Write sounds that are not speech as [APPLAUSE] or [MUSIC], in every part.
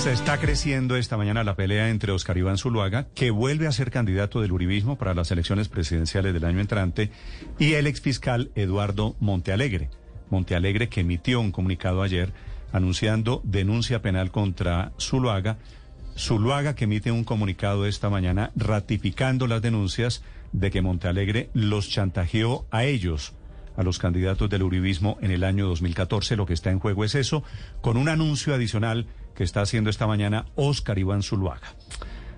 Se está creciendo esta mañana la pelea entre Oscar Iván Zuluaga, que vuelve a ser candidato del uribismo para las elecciones presidenciales del año entrante, y el exfiscal Eduardo Montealegre. Montealegre que emitió un comunicado ayer anunciando denuncia penal contra Zuluaga. Zuluaga que emite un comunicado esta mañana ratificando las denuncias de que Montealegre los chantajeó a ellos a los candidatos del Uribismo en el año 2014. Lo que está en juego es eso, con un anuncio adicional que está haciendo esta mañana Oscar Iván Zuluaga.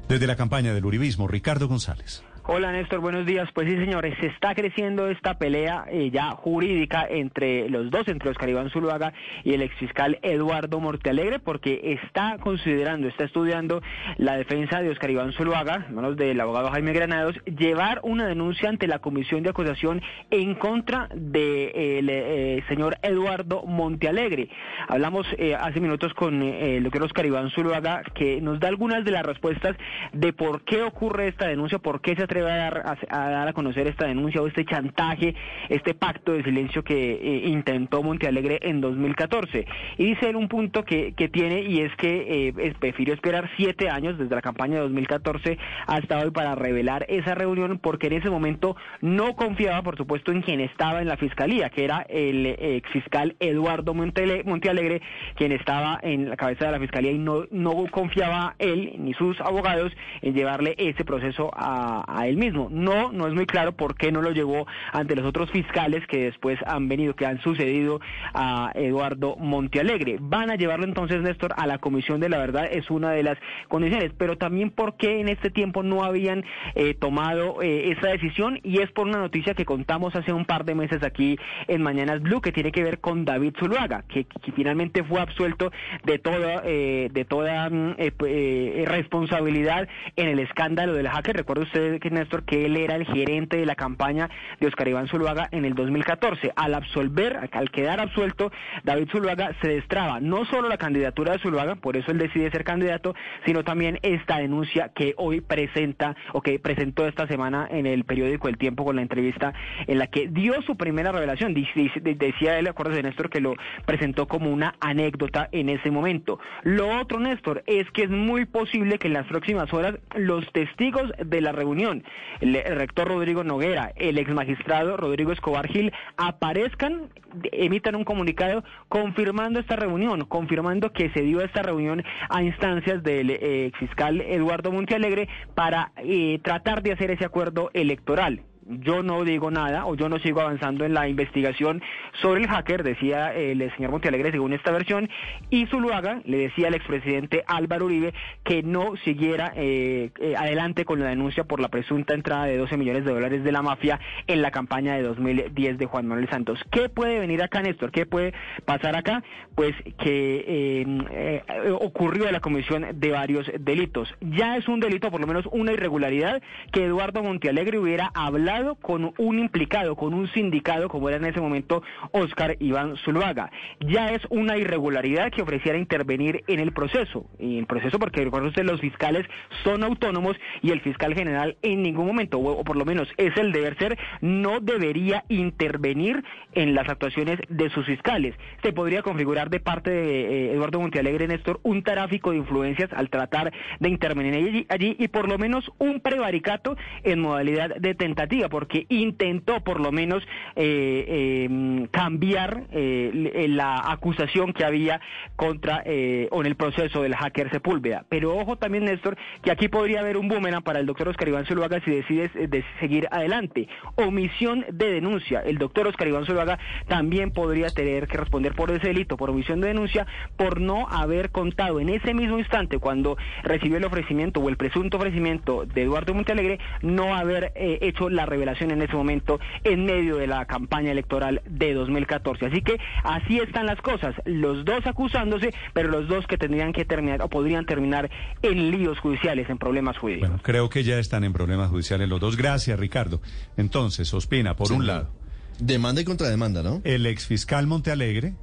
Desde la campaña del Uribismo, Ricardo González. Hola Néstor, buenos días. Pues sí, señores, se está creciendo esta pelea eh, ya jurídica entre los dos, entre Oscar Iván Zuluaga y el exfiscal Eduardo Mortealegre, porque está considerando, está estudiando la defensa de Oscar Iván Zuluaga, manos del abogado Jaime Granados, llevar una denuncia ante la comisión de acusación en contra del de, eh, señor Eduardo Montealegre. Hablamos eh, hace minutos con eh, el doctor Oscar Iván Zuluaga, que nos da algunas de las respuestas de por qué ocurre esta denuncia, por qué se atreve a dar a, conocer esta denuncia o este chantaje, este pacto de silencio que eh, intentó Montealegre en 2014. Y dice él un punto que, que tiene y es que eh, prefirió esperar siete años desde la campaña de 2014 hasta hoy para revelar esa reunión porque en ese momento no confiaba, por supuesto, en quien estaba en la fiscalía, que era el ex fiscal Eduardo Montealegre, quien estaba en la cabeza de la fiscalía y no, no confiaba él ni sus abogados en llevarle ese proceso a él mismo. No, no es muy claro por qué no lo llevó ante los otros fiscales que después han venido, que han sucedido a Eduardo Montealegre. Van a llevarlo entonces, Néstor, a la Comisión de la Verdad, es una de las condiciones, pero también por qué en este tiempo no habían eh, tomado eh, esa decisión y es por una noticia que contamos hace un par de meses aquí en Mañanas Blue que tiene que ver con David Zuluaga, que, finalmente fue absuelto de toda, eh, de toda mm, eh, eh, responsabilidad en el escándalo del hacker. Recuerda usted que Néstor, que él era el gerente de la campaña de Oscar Iván Zuluaga en el 2014. Al absolver, al quedar absuelto, David Zuluaga se destraba no solo la candidatura de Zuluaga, por eso él decide ser candidato, sino también esta denuncia que hoy presenta o que presentó esta semana en el periódico El Tiempo con la entrevista en la que dio su primera revelación. Decía él, acuerdo de Néstor, que lo presentó como una anécdota en ese momento. Lo otro, Néstor, es que es muy posible que en las próximas horas los testigos de la reunión el, rector Rodrigo Noguera, el ex magistrado Rodrigo Escobar Gil, aparezcan, emitan un comunicado confirmando esta reunión, confirmando que se dio esta reunión a instancias del eh, ex fiscal Eduardo Montealegre para eh, tratar de hacer ese acuerdo electoral yo no digo nada o yo no sigo avanzando en la investigación sobre el hacker, decía el señor Montealegre según esta versión, y Zuluaga le decía al expresidente Álvaro Uribe que no siguiera eh, eh, adelante con la denuncia por la presunta entrada de 12 millones de dólares de la mafia en la campaña de 2010 de Juan Manuel Santos. ¿Qué puede venir acá, Néstor? ¿Qué puede pasar acá? Pues que eh, ocurrió la comisión de varios delitos. Ya es un delito, por lo menos una irregularidad, que Eduardo Montealegre hubiera hablado con un implicado, con un sindicado, como era en ese momento Oscar Iván Zuluaga. Ya es una irregularidad que ofreciera intervenir en el proceso, en el proceso porque recuerden ustedes, los fiscales son autónomos y el fiscal general en ningún momento, o, por lo menos es el deber ser, no debería intervenir en las actuaciones de sus fiscales. Se podría configurar de parte de eh, Eduardo Montealegre, Néstor, un tráfico de influencias al tratar de intervenir allí y por lo menos un prevaricato en modalidad de tentativa porque intentó por lo menos eh, em, cambiar eh, la acusación que había contra eh, o en el proceso del hacker Sepúlveda. Pero ojo también, Néstor, que aquí podría haber un boomerang para el doctor Oscar Iván Zuluaga si decide de seguir adelante. Omisión de denuncia. El doctor Oscar Iván Zuluaga también podría tener que responder por ese delito, por omisión de denuncia, por no haber contado en ese mismo instante cuando recibió el ofrecimiento o el presunto ofrecimiento de Eduardo Montalegre, no haber hecho la revelación en ese momento en medio de la campaña electoral de 2014. Así que así están las cosas, los dos acusándose, pero los dos que tendrían que terminar o podrían terminar en líos judiciales, en problemas jurídicos. Bueno, creo que ya están en problemas judiciales los dos. Gracias, Ricardo. Entonces, Ospina, por un lado. Demanda y contrademanda, ¿no? El exfiscal Montealegre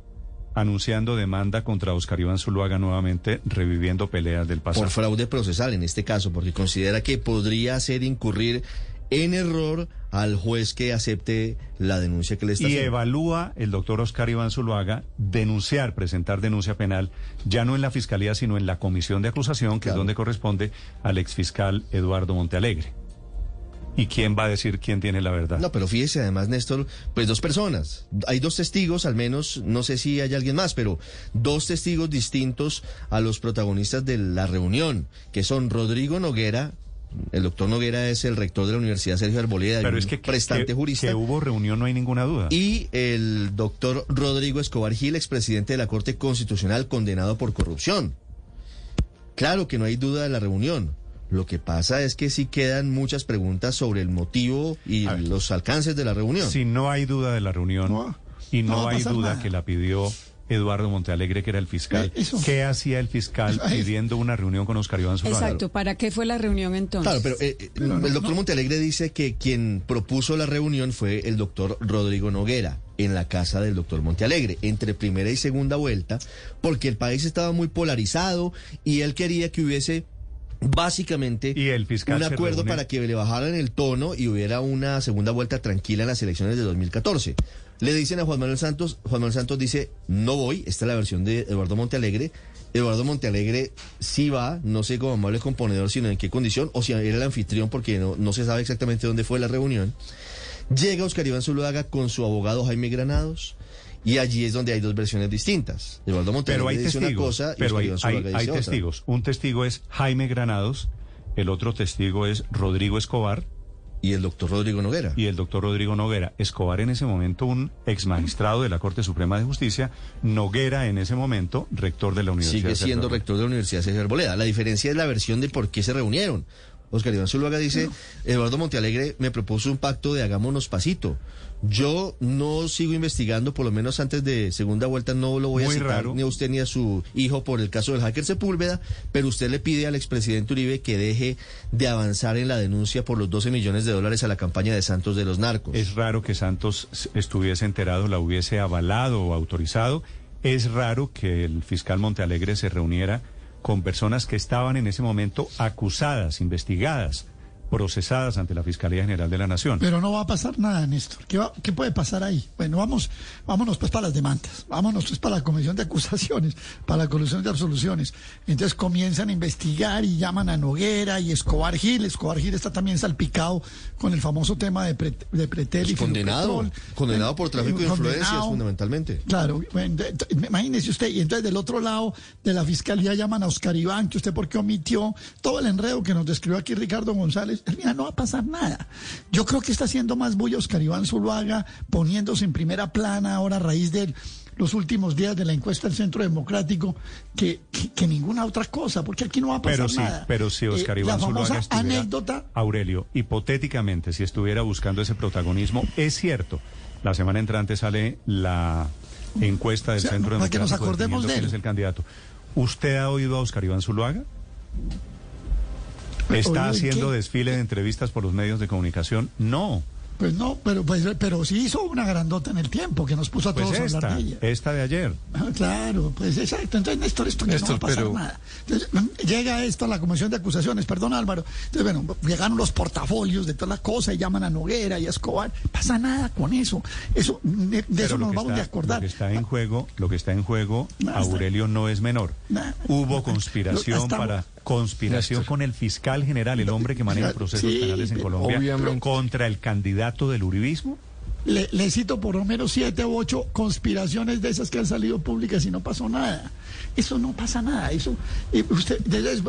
anunciando demanda contra Oscar Iván Zuluaga nuevamente, reviviendo peleas del pasado. Por fraude procesal en este caso, porque considera que podría hacer incurrir en error al juez que acepte la denuncia que le está y haciendo. evalúa el doctor Oscar Iván Zuluaga denunciar, presentar denuncia penal, ya no en la fiscalía, sino en la comisión de acusación, que Claro. es donde corresponde al exfiscal Eduardo Montealegre. ¿Y quién va a decir quién tiene la verdad? No, pero fíjese además, Néstor, pues dos personas. Hay dos testigos, al menos, no sé si hay alguien más, pero dos testigos distintos a los protagonistas de la reunión, que son Rodrigo Noguera. El doctor Noguera es el rector de la Universidad Sergio Arboleda, Pero es que, prestante que- jurista. que hubo reunión, no hay ninguna duda. Y el doctor Rodrigo Escobar Gil, expresidente de la Corte Constitucional, condenado por corrupción. Claro que no hay duda de la reunión. Lo que pasa es que sí quedan muchas preguntas sobre el motivo y los alcances de la reunión. Si no hay duda de la reunión No, y no, hay duda nada. que la pidió Eduardo Montealegre, que era el fiscal, Eh, eso. ¿qué hacía el fiscal pidiendo una reunión con Oscar Iván Zuluaga? Exacto, ¿para qué fue la reunión entonces? Claro, pero, eh, eh, no, el doctor no. Montealegre dice que quien propuso la reunión fue el doctor Rodrigo Noguera en la casa del doctor Montealegre, entre primera y segunda vuelta, porque el país estaba muy polarizado y él quería que hubiese básicamente Y el fiscal un acuerdo para que le bajaran el tono y hubiera una segunda vuelta tranquila en las elecciones de 2014. Le dicen a Juan Manuel Santos, Juan Manuel Santos dice, no voy, esta es la versión de Eduardo Montealegre. Eduardo Montealegre sí va, no sé como amable componedor, sino en qué condición, o si era el anfitrión, porque no, no se sabe exactamente dónde fue la reunión. Llega Oscar Iván Zuluaga con su abogado Jaime Granados, y allí es donde hay dos versiones distintas. Eduardo Montealegre Pero hay dice una testigos. cosa y pero hay, hay- otra. testigos. Un testigo es Jaime Granados, el otro testigo es Rodrigo Escobar Y el doctor Rodrigo Noguera. y el doctor Rodrigo Noguera. Escobar en ese momento un ex magistrado de la Corte Suprema de Justicia, Noguera en ese momento rector de la Universidad. Sigue de siendo rector de la Universidad Sergio Arboleda. La diferencia es la versión de por qué se reunieron. Oscar Iván Zuluaga dice, Eduardo Montealegre me propuso un pacto de hagámonos pasito. Yo no sigo investigando, por lo menos antes de segunda vuelta no lo voy a citar raro. ni a usted ni a su hijo por el caso del hacker Sepúlveda, pero usted le pide al expresidente Uribe que deje de avanzar en la denuncia por los 12 millones de dólares a la campaña de Santos de los narcos. Es raro que Santos estuviese enterado, la hubiese avalado o autorizado. Es raro que el fiscal Montealegre se reuniera con personas que estaban en ese momento acusadas, investigadas, procesadas ante la Fiscalía General de la Nación. Pero no va a pasar nada, Néstor. ¿Qué, va- qué puede pasar ahí? Bueno, vamos, vámonos pues para las demandas, vámonos pues para la comisión de acusaciones, para la comisión de absoluciones. Entonces comienzan a investigar y llaman a Noguera y Escobar Gil. Escobar Gil está también salpicado con el famoso tema de, pre- de Pretel y Pues condenado, Filopetrol. condenado por tráfico de Eh, influencias condenado. fundamentalmente. Claro, bueno, de- de- imagínese usted, y entonces del otro lado de la fiscalía llaman a Oscar Iván, que usted por qué omitió todo el enredo que nos describió aquí Ricardo González. Mira, no va a pasar nada. Yo creo que está haciendo más bulla Oscar Iván Zuluaga, poniéndose en primera plana ahora a raíz de los últimos días de la encuesta del Centro Democrático, que, que, que ninguna otra cosa, porque aquí no va a pasar Pero sí, nada. pero si Oscar Eh, Iván La Zuluaga anécdota Aurelio, hipotéticamente, si estuviera buscando ese protagonismo, es cierto, la semana entrante sale la encuesta del O sea, Centro para que nos Democrático acordemos de él. es el candidato. ¿Usted ha oído a Oscar Iván Zuluaga? ¿Está ¿Oído de haciendo qué? desfile de entrevistas por los medios de comunicación? No. Pues no, pero, pues, pero sí hizo una grandota en el tiempo que nos puso a Pues todos a hablar esta, de ella. esta de ayer. Ah, Claro, pues exacto. Entonces, Néstor, esto aquí no va Néstor, a pasar pero- nada. Entonces, mm, llega esto a la Comisión de Acusaciones, perdón Álvaro. Entonces, bueno, llegaron los portafolios de toda la cosa y llaman a Noguera y a Escobar. Pasa nada con eso. Eso, mm, de, Pero eso nos vamos está- a acordar. Lo que está en juego, lo que está en juego, Aurelio, no es menor. Nada. Hubo conspiración para conspiración Néstor. con el fiscal general, el hombre que maneja Sí, procesos penales en Colombia, obviamente. contra el candidato del uribismo. Le, le cito por lo menos siete u ocho conspiraciones de esas que han salido públicas y no pasó nada. Eso no pasa nada. Eso, eh, usted,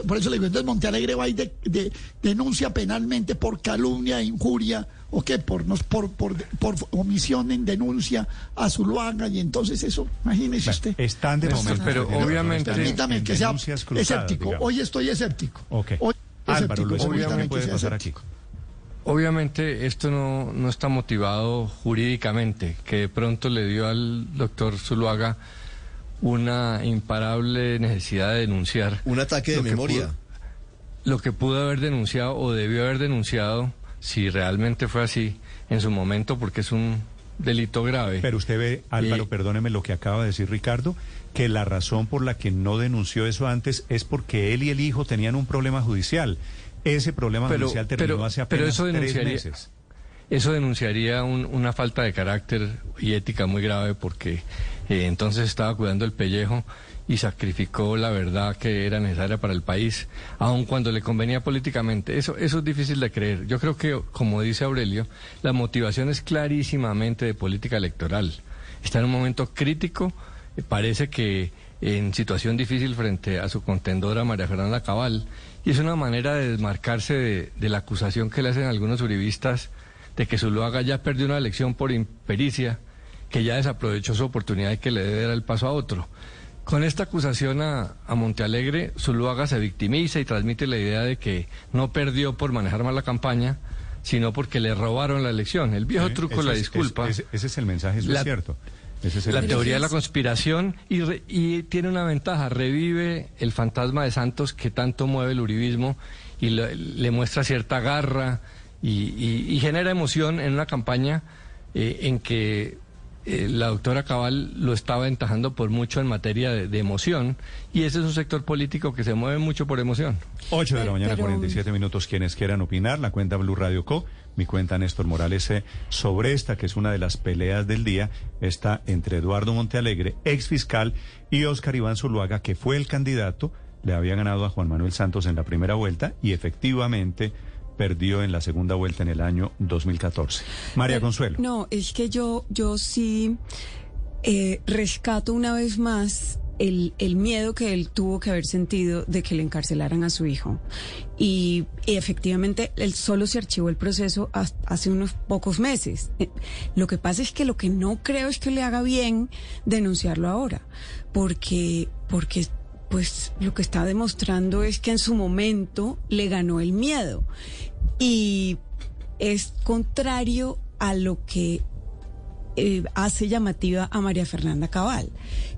por eso le digo, entonces Montealegre va y de- de- denuncia penalmente por calumnia e injuria, o qué, por, nos, por, por, por omisión en denuncia a Zuluaga, y entonces eso, imagínese usted. Están de momento. pero obviamente- en- Permítame en que sea cruzadas, escéptico. digamos. Hoy estoy escéptico. Ok. Hoy Álvaro, escéptico, escucho, ¿qué permítame puede pasar aquí? Obviamente esto no, no está motivado jurídicamente, que de pronto le dio al doctor Zuluaga una imparable necesidad de denunciar. Un ataque de memoria. pudo- lo que pudo haber denunciado o debió haber denunciado, si realmente fue así, en su momento, porque es un delito grave. Pero usted ve, Álvaro, Y- perdóneme lo que acaba de decir Ricardo, que la razón por la que no denunció eso antes es porque él y el hijo tenían un problema judicial. Ese problema Pero- judicial terminó pero- hace pero apenas eso tres denunciaría- meses. Eso denunciaría un- una falta de carácter y ética muy grave porque eh, entonces estaba cuidando el pellejo y sacrificó la verdad que era necesaria para el país, aun cuando le convenía políticamente. Eso, eso es difícil de creer. Yo creo que, como dice Aurelio, la motivación es clarísimamente de política electoral. Está en un momento crítico, eh, parece que en situación difícil frente a su contendora María Fernanda Cabal, y es una manera de desmarcarse de, de la acusación que le hacen algunos uribistas de que Zuluaga ya perdió una elección por impericia, que ya desaprovechó su oportunidad y que le debe dar el paso a otro. Con esta acusación a, a Montealegre, Zuluaga se victimiza y transmite la idea de que no perdió por manejar mal la campaña, sino porque le robaron la elección. El viejo Sí, truco, la es- disculpa. Ese, ese es el mensaje, eso La- es cierto. Ese es el La teoría de la conspiración y, re- y tiene una ventaja, revive el fantasma de Santos que tanto mueve el uribismo y le, le muestra cierta garra y, y- y genera emoción en una campaña eh, en que eh, la doctora Cabal lo está aventajando por mucho en materia de, de emoción y ese es un sector político que se mueve mucho por emoción. 8 de la mañana, pero- 47 minutos. Quienes quieran opinar, la cuenta Blue Radio Co. Mi cuenta Néstor Morales eh, sobre esta, que es una de las peleas del día, está entre Eduardo Montealegre, ex fiscal, y Oscar Iván Zuluaga, que fue el candidato, le había ganado a Juan Manuel Santos en la primera vuelta y efectivamente perdió en la segunda vuelta en el año 2014. María Pero- Consuelo. No, es que yo, yo sí eh, rescato una vez más el, el miedo que él tuvo que haber sentido de que le encarcelaran a su hijo. Y, y efectivamente, él solo se archivó el proceso hace unos pocos meses. Eh, Lo que pasa es que lo que no creo es que le haga bien denunciarlo ahora, porque, porque pues lo que está demostrando es que en su momento le ganó el miedo. Y es contrario a lo que eh, hace llamativa a María Fernanda Cabal,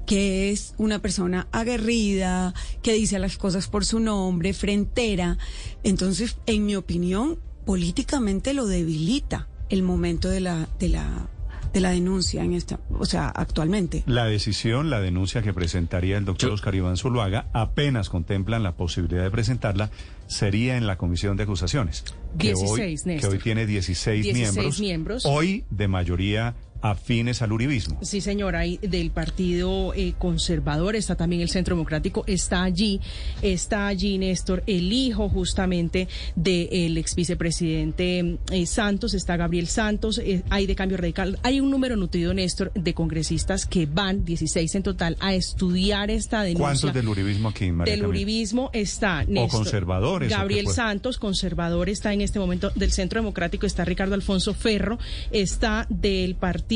que es una persona aguerrida, que dice las cosas por su nombre, frentera. Entonces, en mi opinión, políticamente lo debilita el momento de la, de la, de la denuncia en esta, o sea, actualmente. La decisión, la denuncia que presentaría el doctor Yo- Oscar Iván Zuluaga, apenas contemplan la posibilidad de presentarla, sería en la comisión de acusaciones. que 16, hoy, que Néstor. hoy tiene 16, 16 miembros, miembros. Hoy de mayoría afines al uribismo. Sí, señora, hay del Partido eh, Conservador, está también el Centro Democrático, está allí, está allí Néstor, el hijo justamente del ex vicepresidente eh, Santos, está Gabriel Santos, eh, hay de Cambio Radical, hay un número nutrido, Néstor, de congresistas que van, 16 en total, a estudiar esta denuncia. ¿Cuántos del uribismo aquí, María Del Camila? uribismo está Néstor. conservadores, ¿o qué Gabriel? Santos, conservador, está en este momento del Centro Democrático, está Ricardo Alfonso Ferro, está del Partido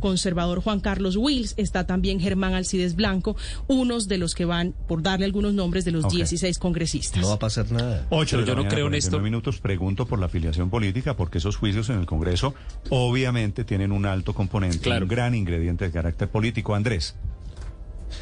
Conservador Juan Carlos Wills, está también Germán Alcides Blanco, unos de los que van, por darle algunos nombres, de los Ok. 16 congresistas. No va a pasar nada. 8 de Pero la yo no creo, 49 Néstor. minutos. Pregunto por la afiliación política, porque esos juicios en el Congreso obviamente tienen un alto componente, Claro. un gran ingrediente de carácter político. Andrés.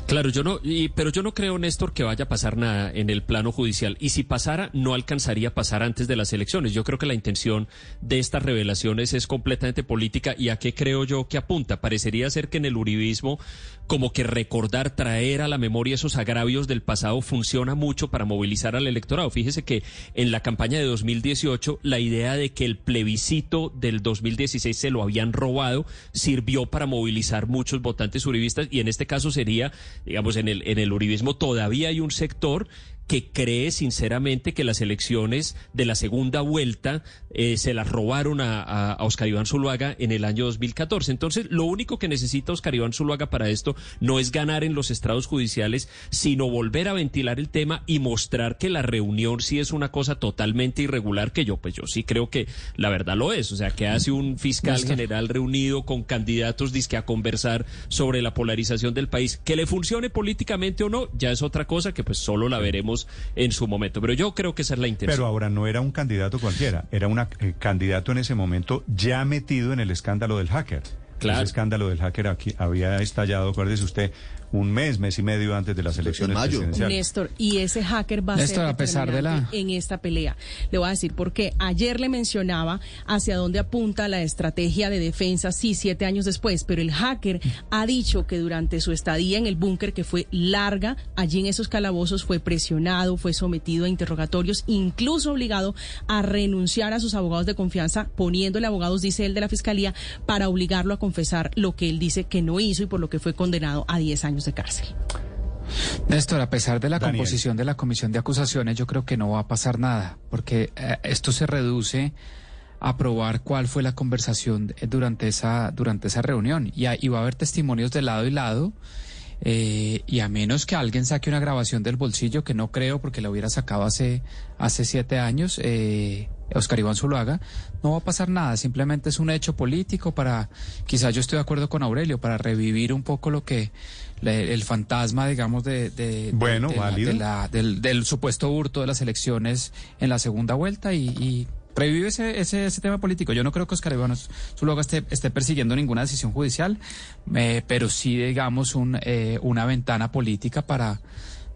Claro, yo no, y- pero yo no creo, Néstor, que vaya a pasar nada en el plano judicial. Y si pasara, no alcanzaría a pasar antes de las elecciones. Yo creo que la intención de estas revelaciones es completamente política. ¿Y a qué creo yo que apunta? Parecería ser que en el uribismo, como que recordar, traer a la memoria esos agravios del pasado funciona mucho para movilizar al electorado. Fíjese que en la campaña de 2018, la idea de que el plebiscito del 2016 se lo habían robado sirvió para movilizar muchos votantes uribistas y en este caso sería, digamos, en el, en el uribismo todavía hay un sector que cree sinceramente que las elecciones de la segunda vuelta eh, se las robaron a, a- a Oscar Iván Zuluaga en el año 2014. Entonces, lo único que necesita Oscar Iván Zuluaga para esto no es ganar en los estrados judiciales, sino volver a ventilar el tema y mostrar que la reunión sí es una cosa totalmente irregular, que yo, pues yo sí creo que la verdad lo es. O sea, que hace un fiscal general reunido con candidatos disque a conversar sobre la polarización del país. Que le funcione políticamente o no, ya es otra cosa que pues solo la veremos en su momento. Pero yo creo que esa es la intención. Pero ahora no era un candidato cualquiera, era un candidato en ese momento ya metido en el escándalo del hacker. Claro. Ese escándalo del hacker aquí había estallado, acuérdese usted, un mes, mes y medio antes de las elecciones mayo. presidenciales. Néstor, y ese hacker va a Néstor, ser a pesar de la- en esta pelea. Le voy a decir por qué. Ayer le mencionaba hacia dónde apunta la estrategia de defensa, sí, siete años después, pero el hacker ha dicho que durante su estadía en el búnker, que fue larga, allí en esos calabozos fue presionado, fue sometido a interrogatorios, incluso obligado a renunciar a sus abogados de confianza, poniéndole abogados, dice él, de la fiscalía, para obligarlo a confesar lo que él dice que no hizo y por lo que fue condenado a 10 años de cárcel. Néstor, a pesar de la Daniel. composición de la comisión de acusaciones, yo creo que no va a pasar nada, porque eh, esto se reduce a probar cuál fue la conversación eh, durante esa, durante esa reunión. Y, y va a haber testimonios de lado y lado. Eh, y a menos que alguien saque una grabación del bolsillo, que no creo porque la hubiera sacado hace, hace siete años, eh, Oscar Iván Zuluaga, no va a pasar nada, simplemente es un hecho político para, quizás yo estoy de acuerdo con Aurelio, para revivir un poco lo que, le- el fantasma, digamos, de, de- Bueno, de la- del, del supuesto hurto de las elecciones en la segunda vuelta y, y revive ese, ese, ese tema político. Yo no creo que Oscar Iván Zuluaga esté, esté persiguiendo ninguna decisión judicial, eh, pero sí, digamos, un, eh, una ventana política para,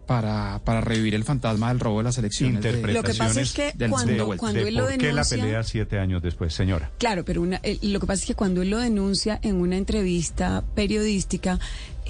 para, para revivir el fantasma del robo de las elecciones. de- Lo que pasa es que cuando, cuando de él lo por qué la denuncia... pelea siete años después, señora. Claro, pero una, eh, lo que pasa es que cuando él lo denuncia en una entrevista periodística,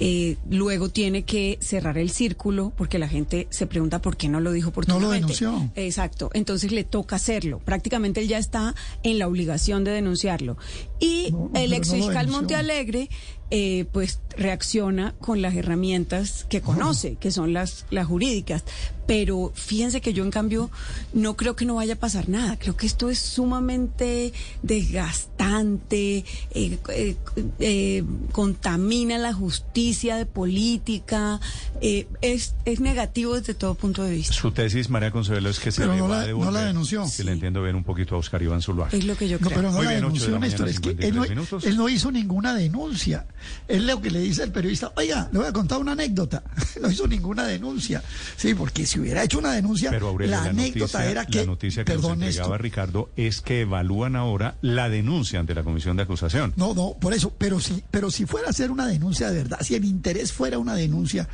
eh, luego tiene que cerrar el círculo porque la gente se pregunta por qué no lo dijo oportunamente. denunció. Exacto. Entonces le toca hacerlo. Prácticamente él ya está en la obligación de denunciarlo. Y No, el ex no lo fiscal denunció. Montealegre, eh, pues reacciona con las herramientas que conoce, que son las, las jurídicas. Pero fíjense que yo, en cambio, no creo que no vaya a pasar nada. Creo que esto es sumamente desgastante, eh, eh, eh, contamina la justicia de política, eh, es, es negativo desde todo punto de vista. Su tesis, María Consuelo, es que se Pero le no va la- a devolver. no la denunció. Si le entiendo bien un poquito a Oscar Iván Zuluaga. Es lo que yo No, creo. pero no Muy la bien, de denunció, la Néstor. Es que él 53 no, él no hizo ninguna denuncia. Él lo que le dice al periodista, oiga, le voy a contar una anécdota. [LAUGHS] No hizo ninguna denuncia. Sí, porque si hubiera hecho una denuncia, Pero Aurelio, la, la, anécdota noticia, era que... la noticia que perdón, nos entregaba Néstor. Ricardo es que evalúan ahora la denuncia ante la comisión de acusación. No, no, por eso, pero si, pero si fuera a ser una denuncia de verdad, si el interés fuera una denuncia,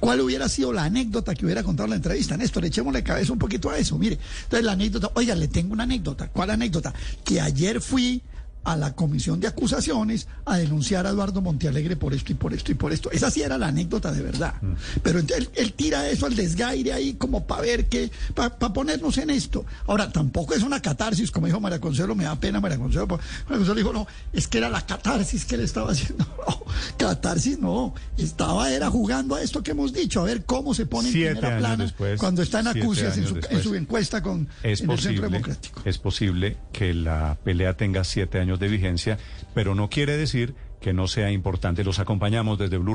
¿cuál hubiera sido la anécdota que hubiera contado la entrevista? Néstor, echémosle cabeza un poquito a eso. Mire, entonces la anécdota, oiga, le tengo una anécdota. ¿Cuál anécdota? Que ayer fui a la comisión de acusaciones a denunciar a Eduardo Montealegre por esto y por esto y por esto. Esa sí era la anécdota de verdad. Pero ent- él, él tira eso al desgaire ahí como para ver que, para ponernos en esto. Ahora, tampoco es una catarsis, como dijo María Consuelo, me da pena María Consuelo. María Consuelo dijo, no, es que era la catarsis que él estaba [LAUGHS] haciendo. No, catarsis no, estaba era jugando a esto que hemos dicho, a ver cómo se pone en Siete primera años plana después, cuando está en acucias en años su, en su encuesta con Es en el Centro posible, Democrático. es posible que la pelea tenga siete de vigencia, pero no quiere decir que no sea importante. Los acompañamos desde Blue Radio.